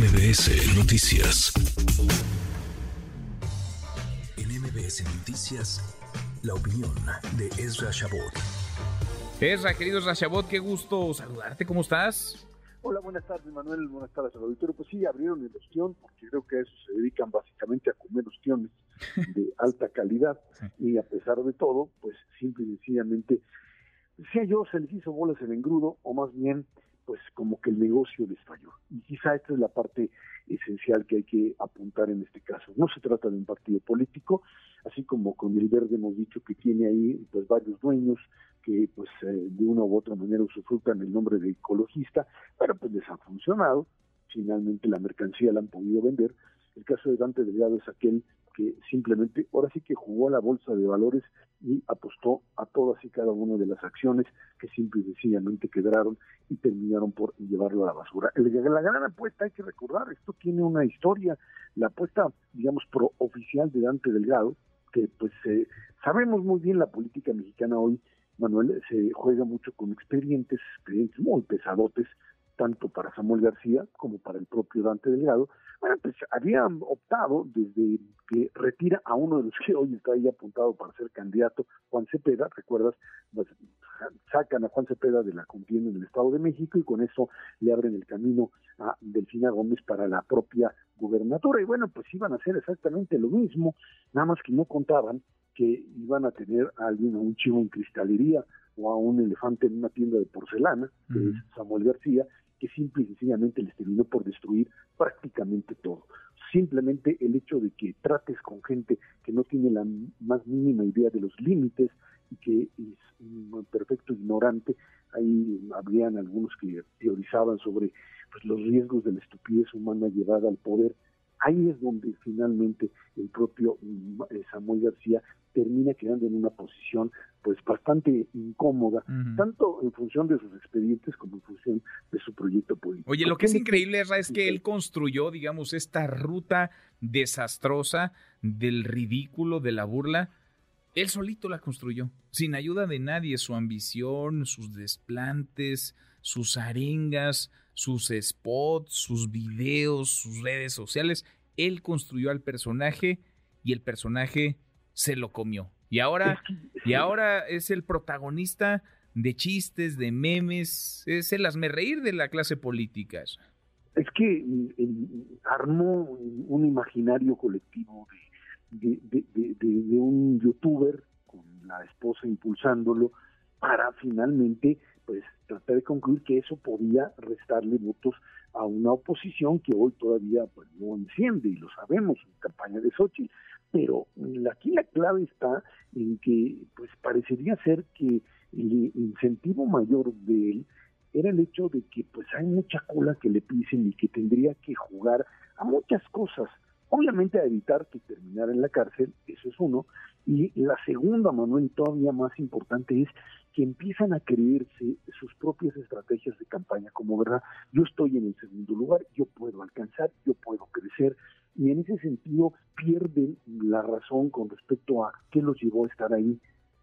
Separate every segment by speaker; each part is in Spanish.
Speaker 1: MBS Noticias. En MBS Noticias, la opinión de Ezra Shabot.
Speaker 2: Ezra, querido Ezra Shabot, qué gusto saludarte, ¿cómo estás?
Speaker 3: Hola, buenas tardes, Manuel. Buenas tardes al auditorio. Pues sí, abrieron el ostión, porque creo que a eso se dedican básicamente a comer ostiones de alta calidad. Y a pesar de todo, pues simple y sencillamente, decía yo, se les hizo bolas el engrudo, o más bien pues como que el negocio les falló. Y quizá esta es la parte esencial que hay que apuntar en este caso. No se trata de un partido político, así como con el verde hemos dicho que tiene ahí pues varios dueños que pues eh, de una u otra manera usufructan el nombre de ecologista, pero pues les ha funcionado, finalmente la mercancía la han podido vender. El caso de Dante Delgado es aquel que simplemente ahora sí que jugó a la bolsa de valores y apostó a todas y cada una de las acciones que simple y sencillamente quedaron y terminaron por llevarlo a la basura. la gran apuesta, hay que recordar, esto tiene una historia, la apuesta, digamos, pro oficial de Dante Delgado, que pues eh, sabemos muy bien la política mexicana hoy, Manuel, se juega mucho con expedientes, expedientes muy pesadotes, tanto para Samuel García como para el propio Dante Delgado, bueno, pues habían optado desde que retira a uno de los que hoy está ahí apuntado para ser candidato, Juan Cepeda, recuerdas, pues, sacan a Juan Cepeda de la contienda en el Estado de México y con eso le abren el camino a Delfina Gómez para la propia gubernatura. Y bueno, pues iban a hacer exactamente lo mismo, nada más que no contaban que iban a tener a alguien, a un chivo en cristalería o a un elefante en una tienda de porcelana, que es Samuel García, que simple y sencillamente les terminó por destruir prácticamente todo. Simplemente el hecho de que trates con gente que no tiene la más mínima idea de los límites y que es un perfecto ignorante, ahí habrían algunos que teorizaban sobre pues, los riesgos de la estupidez humana llevada al poder ahí es donde finalmente el propio mm, eh, Samuel García termina quedando en una posición pues bastante incómoda, tanto en función de sus expedientes como en función de su proyecto político.
Speaker 2: Oye, lo que es increíble, es que él construyó, digamos, esta ruta desastrosa del ridículo, de la burla, él solito la construyó, sin ayuda de nadie, su ambición, sus desplantes, sus arengas, sus spots, sus videos, sus redes sociales. Él construyó al personaje y el personaje se lo comió. Y ahora, y ahora es el protagonista de chistes, de memes, es el reír de la clase política.
Speaker 3: Es que armó un imaginario colectivo de, de un youtuber con la esposa impulsándolo para finalmente pues tratar de concluir que eso podía restarle votos a una oposición que hoy todavía pues, no enciende, y lo sabemos en campaña de Sochi. Pero aquí la clave está en que pues parecería ser que el incentivo mayor de él era el hecho de que pues hay mucha cola que le pisen y que tendría que jugar a muchas cosas. Obviamente a evitar que terminara en la cárcel, eso es uno. Y la segunda, Manuel, todavía más importante es que empiezan a creerse sus propias estrategias de campaña, como verdad, yo estoy en el segundo lugar, yo puedo alcanzar, yo puedo crecer, y en ese sentido pierden la razón con respecto a qué los llevó a estar ahí.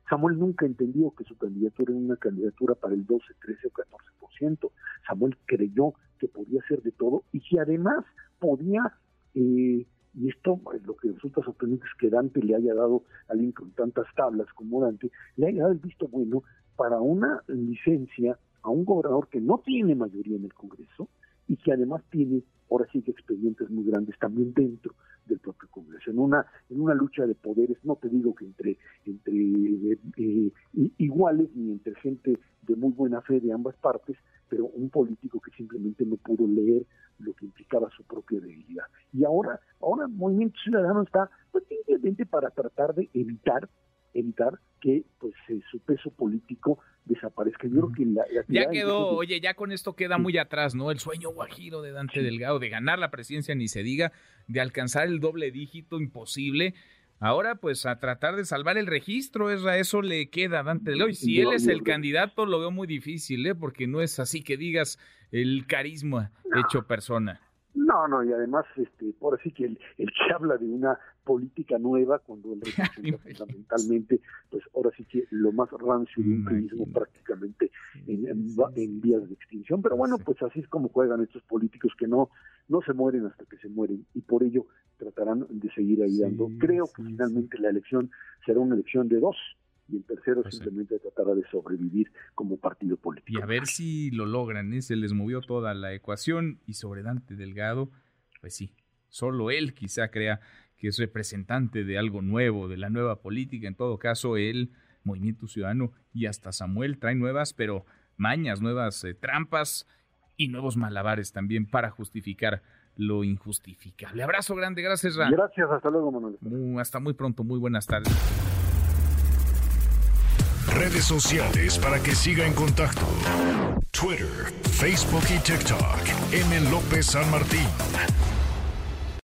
Speaker 3: Samuel nunca entendió que su candidatura era una candidatura para el 12, 13 o 14%. Samuel creyó que podía ser de todo y que además podía eh, y esto, pues, lo que resulta sorprendente es que Dante le haya dado a alguien con tantas tablas como Dante, le haya dado el visto bueno para una licencia a un gobernador que no tiene mayoría en el Congreso y que además tiene, ahora sí que expedientes muy grandes también dentro del propio Congreso. En una, en una lucha de poderes, no te digo que entre, entre eh, eh, iguales ni entre gente de muy buena fe de ambas partes, pero un político que simplemente no pudo leer lo que implicaba su propia debilidad. Y ahora, ahora el Movimiento Ciudadano está pues, simplemente para tratar de evitar evitar que pues eh, su peso político desaparezca. Yo creo que la,
Speaker 2: ya quedó, oye, ya con esto queda muy atrás, ¿no? El sueño guajiro de Dante Delgado de ganar la presidencia ni se diga, de alcanzar el doble dígito imposible. Ahora, pues a tratar de salvar el registro, eso le queda a Dante Delgado. Y si él es el candidato, lo veo muy difícil, ¿eh? Porque no es así que digas el carisma hecho persona.
Speaker 3: No, no, y además, este, por así que el, el que habla de una política nueva, cuando él representa fundamentalmente, pues ahora sí que lo más rancio de un turismo prácticamente en, en, vías de extinción. Pero bueno, pues así es como juegan estos políticos que no, no se mueren hasta que se mueren, y por ello tratarán de seguir ahí dando. Creo que finalmente la elección será una elección de dos, y el tercero pues simplemente tratará de sobrevivir como partido político.
Speaker 2: Y a ver si lo logran, ¿eh? se les movió toda la ecuación y sobre Dante Delgado, pues sí, solo él quizá crea que es representante de algo nuevo, de la nueva política, en todo caso el Movimiento Ciudadano y hasta Samuel traen nuevas, pero mañas, nuevas eh, trampas y nuevos malabares también para justificar lo injustificable. Abrazo grande, gracias Ra.
Speaker 3: Gracias, hasta luego Manuel.
Speaker 2: hasta muy pronto, muy buenas tardes
Speaker 1: redes sociales para que siga en contacto: Twitter, Facebook y TikTok. M. López San Martín.